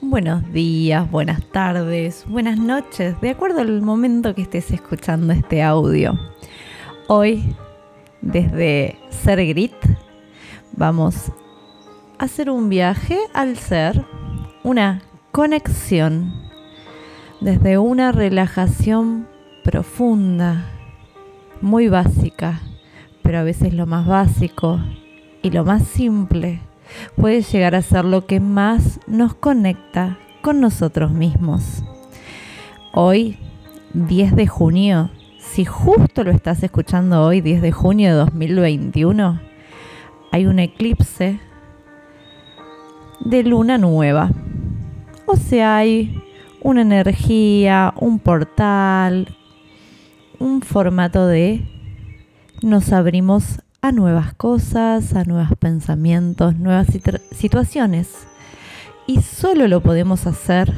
Buenos días, buenas tardes, buenas noches, de acuerdo al momento que estés escuchando este audio. Hoy, desde Ser Grit, vamos a hacer un viaje al ser, una conexión, desde una relajación profunda, muy básica, pero a veces lo más básico y lo más simple puede llegar a ser lo que más nos conecta con nosotros mismos. Hoy, 10 de junio, si justo lo estás escuchando hoy, 10 de junio de 2021, hay un eclipse de luna nueva. O sea, hay una energía, un portal, un formato de nos abrimos a nuevas cosas, a nuevos pensamientos, nuevas situaciones. Y solo lo podemos hacer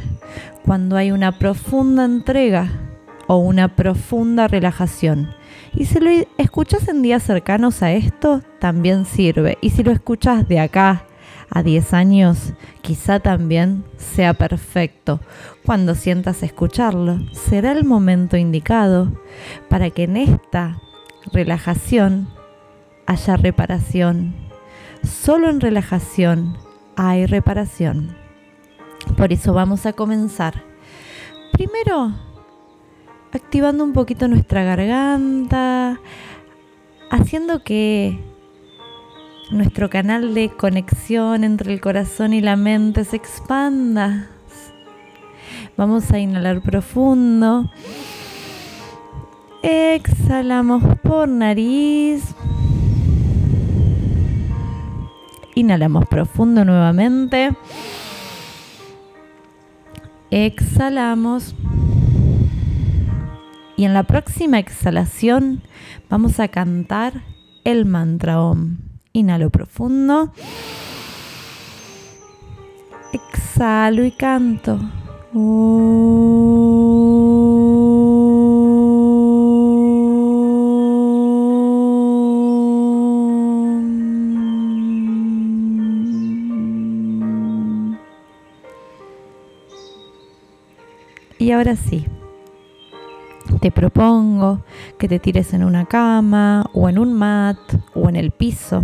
cuando hay una profunda entrega o una profunda relajación. Y si lo escuchas en días cercanos a esto, también sirve. Y si lo escuchas de acá a 10 años, quizá también sea perfecto. Cuando sientas escucharlo, será el momento indicado para que en esta relajación haya reparación. Solo en relajación hay reparación. Por eso vamos a comenzar. Primero, activando un poquito nuestra garganta, haciendo que nuestro canal de conexión entre el corazón y la mente se expanda. Vamos a inhalar profundo. Exhalamos por nariz. Inhalamos profundo nuevamente. Exhalamos. Y en la próxima exhalación vamos a cantar el mantra OM. Inhalo profundo. Exhalo y canto. Ahora sí, te propongo que te tires en una cama o en un mat o en el piso.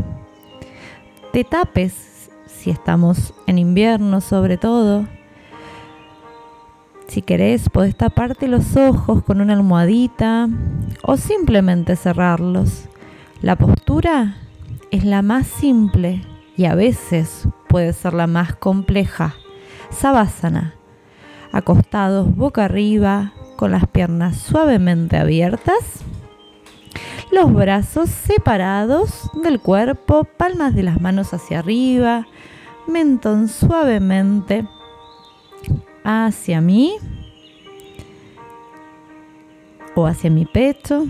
Te tapes si estamos en invierno sobre todo. Si querés, podés taparte los ojos con una almohadita o simplemente cerrarlos. La postura es la más simple y a veces puede ser la más compleja. Savasana acostados boca arriba, con las piernas suavemente abiertas, los brazos separados del cuerpo, palmas de las manos hacia arriba, mentón suavemente hacia mí o hacia mi pecho,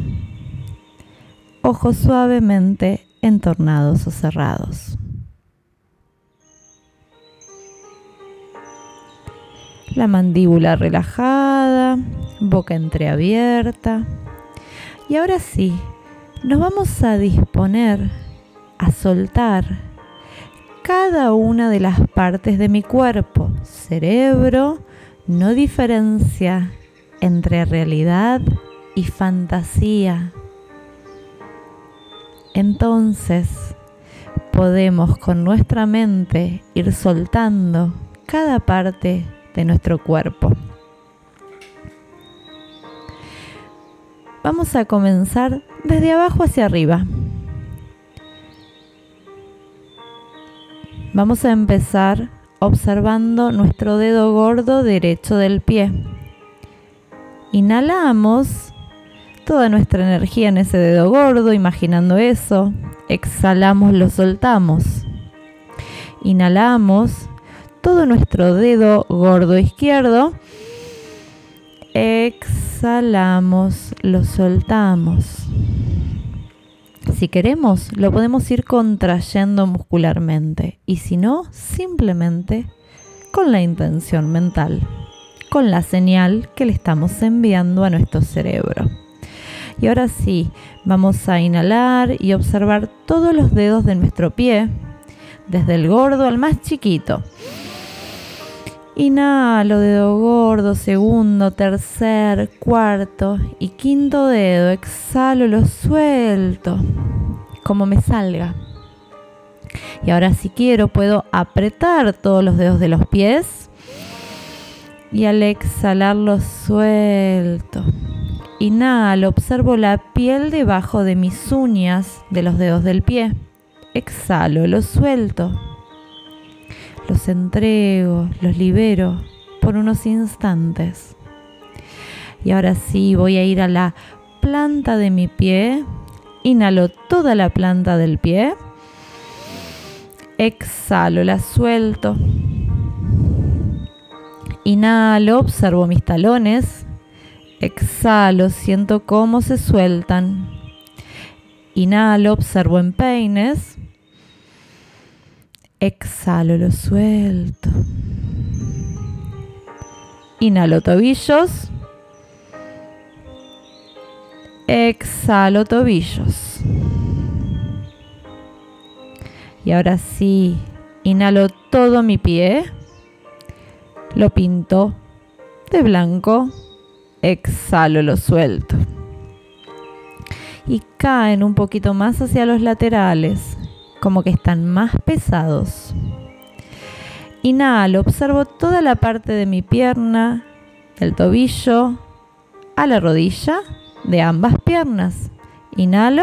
ojos suavemente entornados o cerrados. La mandíbula relajada, boca entreabierta. Y ahora sí, nos vamos a disponer a soltar cada una de las partes de mi cuerpo. Cerebro no diferencia entre realidad y fantasía. Entonces podemos con nuestra mente ir soltando cada parte de nuestro cuerpo. Vamos a comenzar desde abajo hacia arriba. Vamos a empezar observando nuestro dedo gordo derecho del pie. Inhalamos toda nuestra energía en ese dedo gordo, imaginando eso. Exhalamos, lo soltamos. Inhalamos todo nuestro dedo gordo izquierdo. Exhalamos, lo soltamos. Si queremos, lo podemos ir contrayendo muscularmente y si no, simplemente con la intención mental, con la señal que le estamos enviando a nuestro cerebro. Y ahora sí, vamos a inhalar y observar todos los dedos de nuestro pie, desde el gordo al más chiquito Inhalo, dedo gordo, segundo, tercer, cuarto y quinto dedo. Exhalo, lo suelto, como me salga. Y ahora si quiero puedo apretar todos los dedos de los pies y al exhalar lo suelto. Inhalo, observo la piel debajo de mis uñas de los dedos del pie. Exhalo, lo suelto los entrego, los libero por unos instantes. Y ahora sí, voy a ir a la planta de mi pie. Inhalo toda la planta del pie. Exhalo, la suelto. Inhalo, observo mis talones. Exhalo, siento cómo se sueltan. Inhalo, observo en peines. Exhalo, lo suelto. Inhalo tobillos. Exhalo tobillos. Y ahora sí, inhalo todo mi pie. Lo pinto de blanco. Exhalo, lo suelto. Y caen un poquito más hacia los laterales como que están más pesados. Inhalo, observo toda la parte de mi pierna, del tobillo a la rodilla de ambas piernas. Inhalo.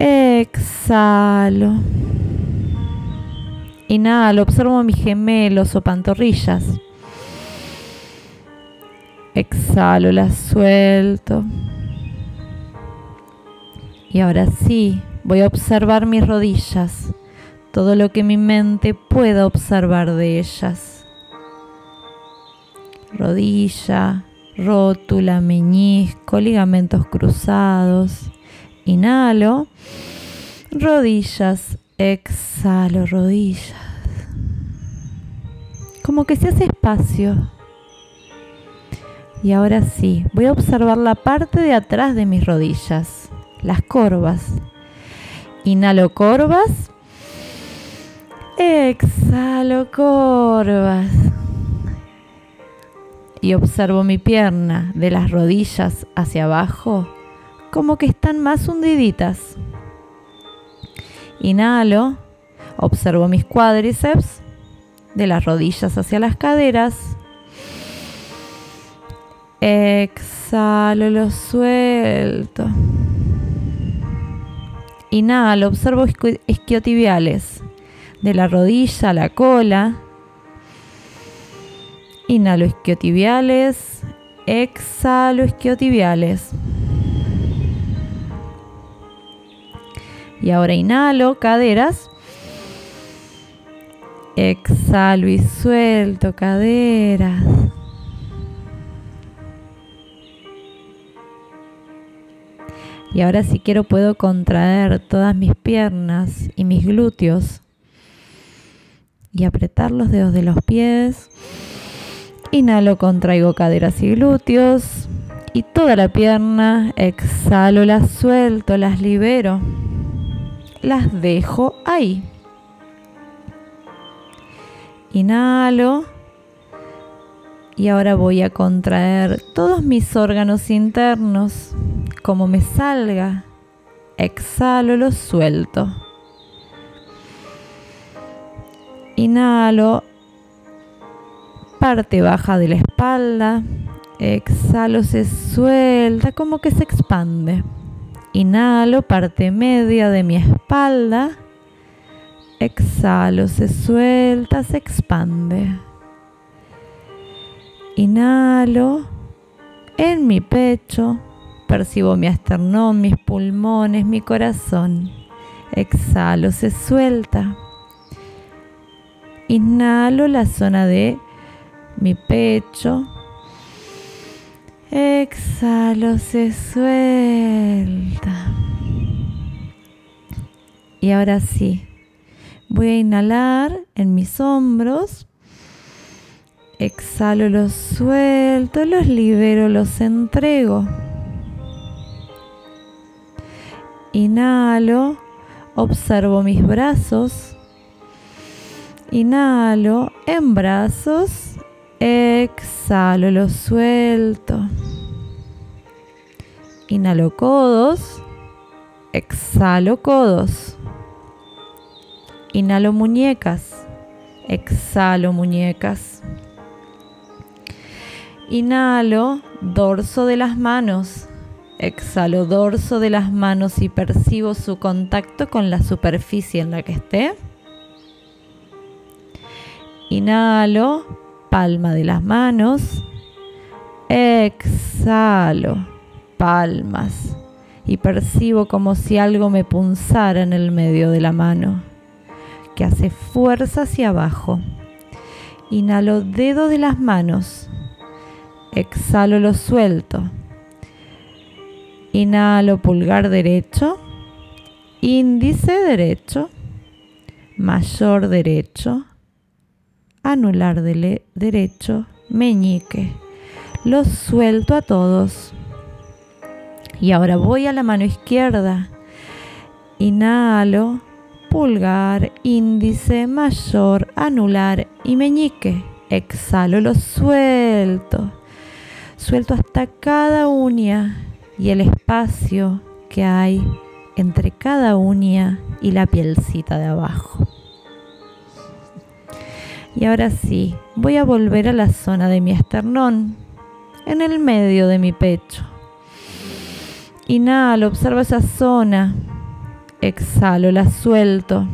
Exhalo. Inhalo, observo mis gemelos o pantorrillas. Exhalo, las suelto. Y ahora sí, Voy a observar mis rodillas, todo lo que mi mente pueda observar de ellas. Rodilla, rótula, meñisco, ligamentos cruzados. Inhalo. Rodillas, exhalo, rodillas. Como que se hace espacio. Y ahora sí, voy a observar la parte de atrás de mis rodillas, las corvas. Inhalo corvas. Exhalo corvas. Y observo mi pierna de las rodillas hacia abajo como que están más hundiditas. Inhalo. Observo mis cuádriceps de las rodillas hacia las caderas. Exhalo, lo suelto. Inhalo, observo isquiotibiales de la rodilla a la cola. Inhalo isquiotibiales, exhalo isquiotibiales. Y ahora inhalo caderas. Exhalo y suelto caderas. Y ahora si quiero puedo contraer todas mis piernas y mis glúteos y apretar los dedos de los pies. Inhalo, contraigo caderas y glúteos y toda la pierna. Exhalo, las suelto, las libero. Las dejo ahí. Inhalo. Y ahora voy a contraer todos mis órganos internos como me salga. Exhalo, lo suelto. Inhalo, parte baja de la espalda. Exhalo, se suelta, como que se expande. Inhalo, parte media de mi espalda. Exhalo, se suelta, se expande. Inhalo en mi pecho percibo mi esternón, mis pulmones, mi corazón. Exhalo, se suelta. Inhalo la zona de mi pecho. Exhalo, se suelta. Y ahora sí, voy a inhalar en mis hombros. Exhalo, los suelto, los libero, los entrego. Inhalo, observo mis brazos. Inhalo en brazos. Exhalo, lo suelto. Inhalo codos. Exhalo codos. Inhalo muñecas. Exhalo muñecas. Inhalo dorso de las manos. Exhalo dorso de las manos y percibo su contacto con la superficie en la que esté. Inhalo, palma de las manos. Exhalo, palmas. Y percibo como si algo me punzara en el medio de la mano, que hace fuerza hacia abajo. Inhalo dedo de las manos. Exhalo, lo suelto. Inhalo pulgar derecho, índice derecho, mayor derecho, anular derecho, meñique. Los suelto a todos. Y ahora voy a la mano izquierda. Inhalo, pulgar, índice, mayor, anular y meñique. Exhalo, lo suelto. Suelto hasta cada uña y el espacio que hay entre cada uña y la pielcita de abajo. Y ahora sí, voy a volver a la zona de mi esternón, en el medio de mi pecho. Inhalo, observo esa zona. Exhalo, la suelto.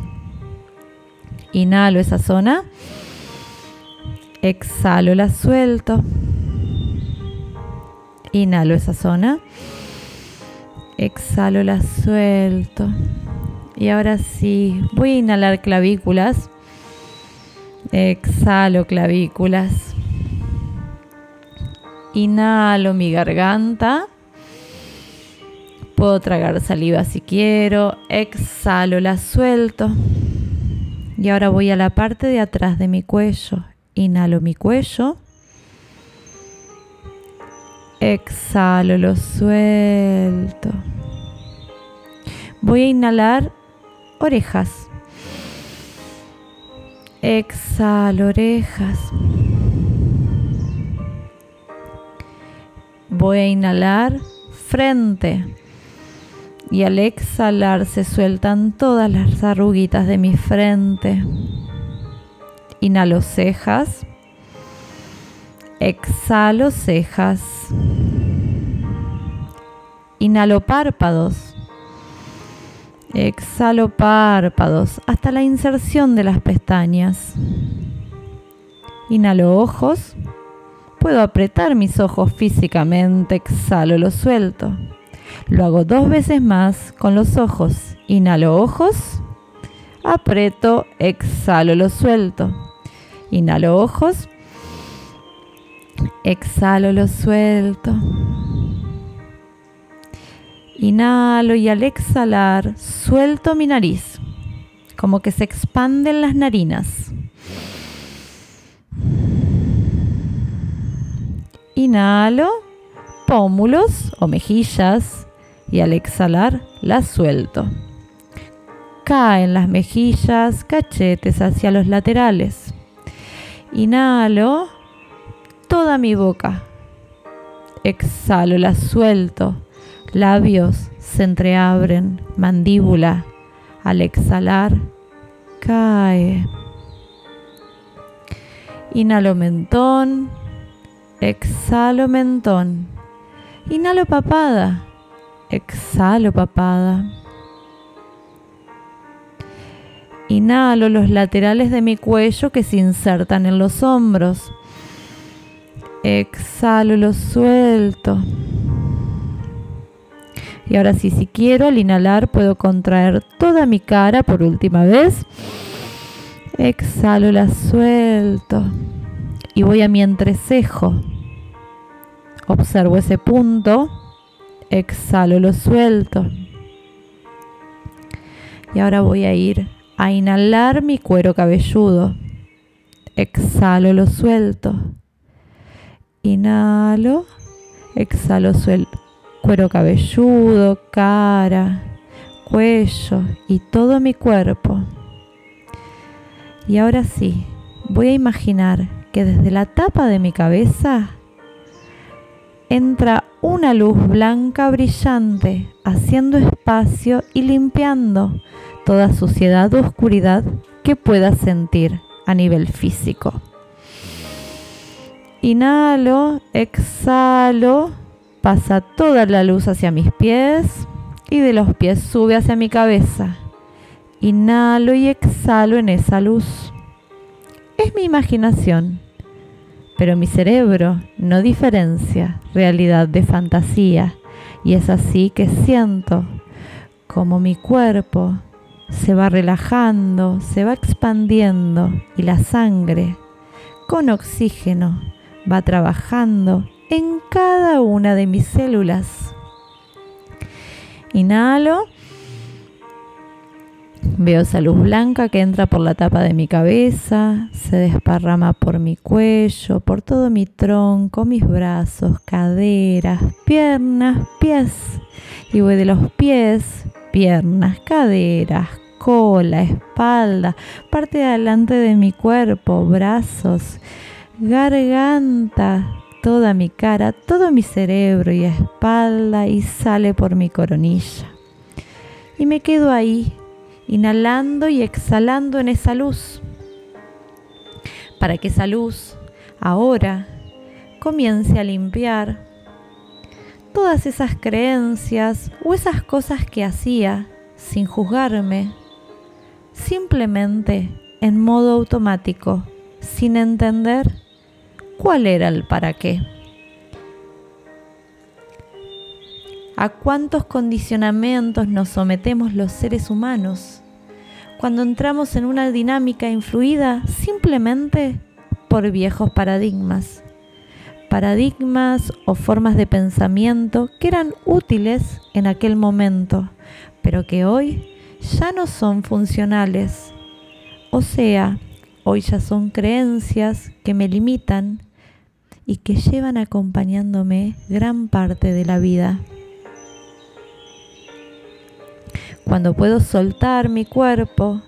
Inhalo esa zona. Exhalo, la suelto. Inhalo esa zona. Exhalo, la suelto. Y ahora sí, voy a inhalar clavículas. Exhalo clavículas. Inhalo mi garganta. Puedo tragar saliva si quiero. Exhalo, la suelto. Y ahora voy a la parte de atrás de mi cuello. Inhalo mi cuello. Exhalo, lo suelto. Voy a inhalar orejas. Exhalo orejas. Voy a inhalar frente. Y al exhalar se sueltan todas las arruguitas de mi frente. Inhalo cejas. Exhalo cejas. Inhalo párpados. Exhalo párpados hasta la inserción de las pestañas. Inhalo ojos. Puedo apretar mis ojos físicamente. Exhalo, lo suelto. Lo hago dos veces más con los ojos. Inhalo ojos. Aprieto, exhalo, lo suelto. Inhalo ojos. Exhalo, lo suelto. Inhalo y al exhalar suelto mi nariz, como que se expanden las narinas. Inhalo, pómulos o mejillas y al exhalar las suelto. Caen las mejillas, cachetes hacia los laterales. Inhalo toda mi boca. Exhalo, la suelto Labios se entreabren, mandíbula al exhalar cae. Inhalo mentón, exhalo mentón. Inhalo papada, exhalo papada. Inhalo los laterales de mi cuello que se insertan en los hombros. Exhalo, los suelto. Y ahora sí, si quiero, al inhalar puedo contraer toda mi cara por última vez. Exhalo, la suelto. Y voy a mi entrecejo. Observo ese punto. Exhalo, lo suelto. Y ahora voy a ir a inhalar mi cuero cabelludo. Exhalo, lo suelto. Inhalo, exhalo, suelto cuero cabelludo, cara, cuello y todo mi cuerpo. Y ahora sí, voy a imaginar que desde la tapa de mi cabeza entra una luz blanca brillante, haciendo espacio y limpiando toda suciedad o oscuridad que pueda sentir a nivel físico. Inhalo, exhalo, pasa toda la luz hacia mis pies y de los pies sube hacia mi cabeza. Inhalo y exhalo en esa luz. Es mi imaginación pero mi cerebro no diferencia realidad de fantasía y es así que siento como mi cuerpo se va relajando, se va expandiendo y la sangre con oxígeno va trabajando en cada una de mis células. Inhalo Veo esa luz blanca que entra por la tapa de mi cabeza, se desparrama por mi cuello, por todo mi tronco, mis brazos, caderas, piernas, pies. Y voy de los pies, piernas, caderas, cola, espalda, parte de adelante de mi cuerpo, brazos, garganta, toda mi cara, todo mi cerebro y espalda y sale por mi coronilla. Y me quedo ahí inhalando y exhalando en esa luz, para que esa luz ahora comience a limpiar todas esas creencias o esas cosas que hacía sin juzgarme, simplemente en modo automático, sin entender cuál era el para qué. a cuántos condicionamientos nos sometemos los seres humanos cuando entramos en una dinámica influida simplemente por viejos paradigmas. Paradigmas o formas de pensamiento que eran útiles en aquel momento, pero que hoy ya no son funcionales. O sea, hoy ya son creencias que me limitan y que llevan acompañándome gran parte de la vida. Cuando puedo soltar mi cuerpo,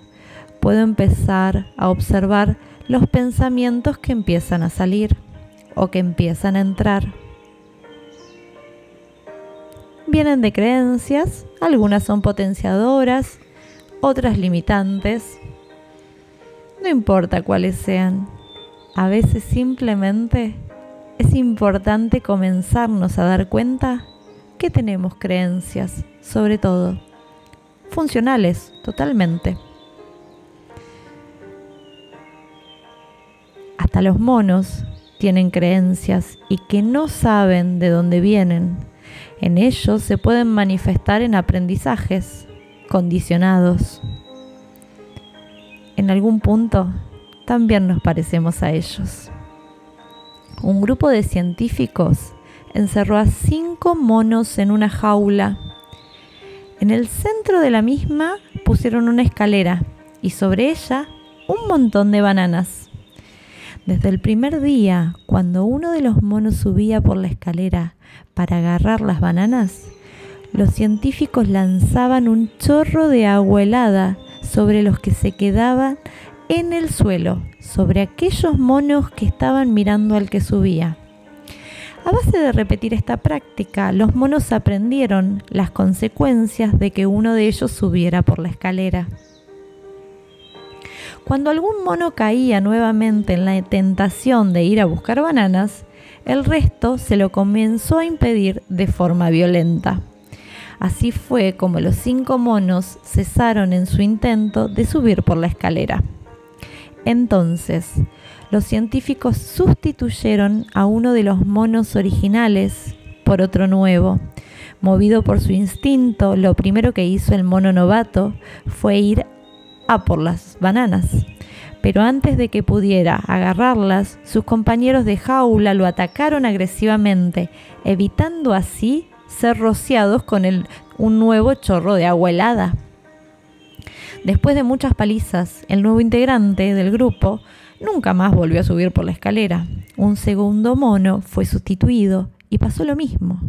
puedo empezar a observar los pensamientos que empiezan a salir o que empiezan a entrar. Vienen de creencias, algunas son potenciadoras, otras limitantes. No importa cuáles sean, a veces simplemente es importante comenzarnos a dar cuenta que tenemos creencias, sobre todo funcionales totalmente. Hasta los monos tienen creencias y que no saben de dónde vienen. En ellos se pueden manifestar en aprendizajes condicionados. En algún punto también nos parecemos a ellos. Un grupo de científicos encerró a cinco monos en una jaula en el centro de la misma pusieron una escalera y sobre ella un montón de bananas. Desde el primer día, cuando uno de los monos subía por la escalera para agarrar las bananas, los científicos lanzaban un chorro de agua helada sobre los que se quedaban en el suelo, sobre aquellos monos que estaban mirando al que subía. A base de repetir esta práctica, los monos aprendieron las consecuencias de que uno de ellos subiera por la escalera. Cuando algún mono caía nuevamente en la tentación de ir a buscar bananas, el resto se lo comenzó a impedir de forma violenta. Así fue como los cinco monos cesaron en su intento de subir por la escalera. Entonces, los científicos sustituyeron a uno de los monos originales por otro nuevo. Movido por su instinto, lo primero que hizo el mono novato fue ir a por las bananas. Pero antes de que pudiera agarrarlas, sus compañeros de jaula lo atacaron agresivamente, evitando así ser rociados con un nuevo chorro de agua helada. Después de muchas palizas, el nuevo integrante del grupo Nunca más volvió a subir por la escalera. Un segundo mono fue sustituido y pasó lo mismo.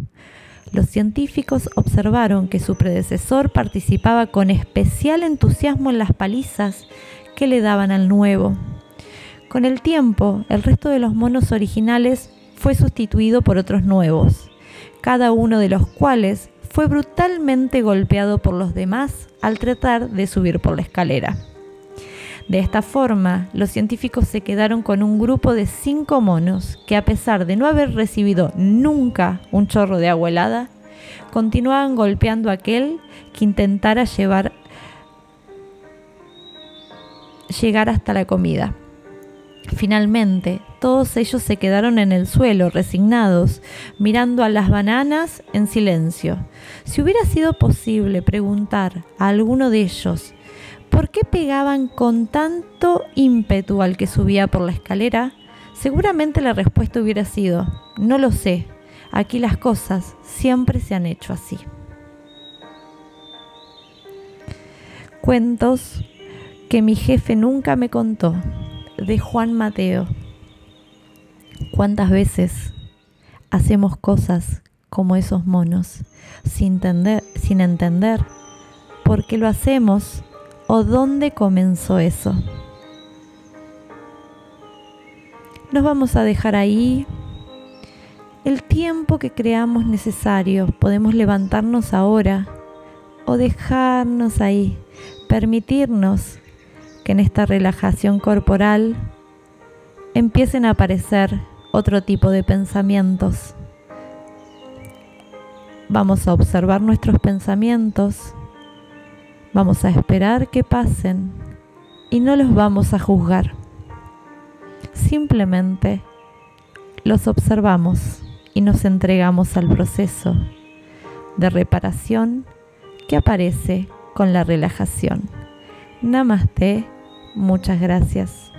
Los científicos observaron que su predecesor participaba con especial entusiasmo en las palizas que le daban al nuevo. Con el tiempo, el resto de los monos originales fue sustituido por otros nuevos, cada uno de los cuales fue brutalmente golpeado por los demás al tratar de subir por la escalera. De esta forma, los científicos se quedaron con un grupo de cinco monos que a pesar de no haber recibido nunca un chorro de agua helada, continuaban golpeando a aquel que intentara llevar, llegar hasta la comida. Finalmente, todos ellos se quedaron en el suelo, resignados, mirando a las bananas en silencio. Si hubiera sido posible preguntar a alguno de ellos por qué pegaban con tanto ímpetu al que subía por la escalera, seguramente la respuesta hubiera sido, no lo sé, aquí las cosas siempre se han hecho así. Cuentos que mi jefe nunca me contó de Juan Mateo. ¿Cuántas veces hacemos cosas como esos monos sin entender, sin entender por qué lo hacemos o dónde comenzó eso? Nos vamos a dejar ahí el tiempo que creamos necesario. Podemos levantarnos ahora o dejarnos ahí, permitirnos que en esta relajación corporal empiecen a aparecer otro tipo de pensamientos. Vamos a observar nuestros pensamientos, vamos a esperar que pasen y no los vamos a juzgar. Simplemente los observamos y nos entregamos al proceso de reparación que aparece con la relajación. Namaste, muchas gracias.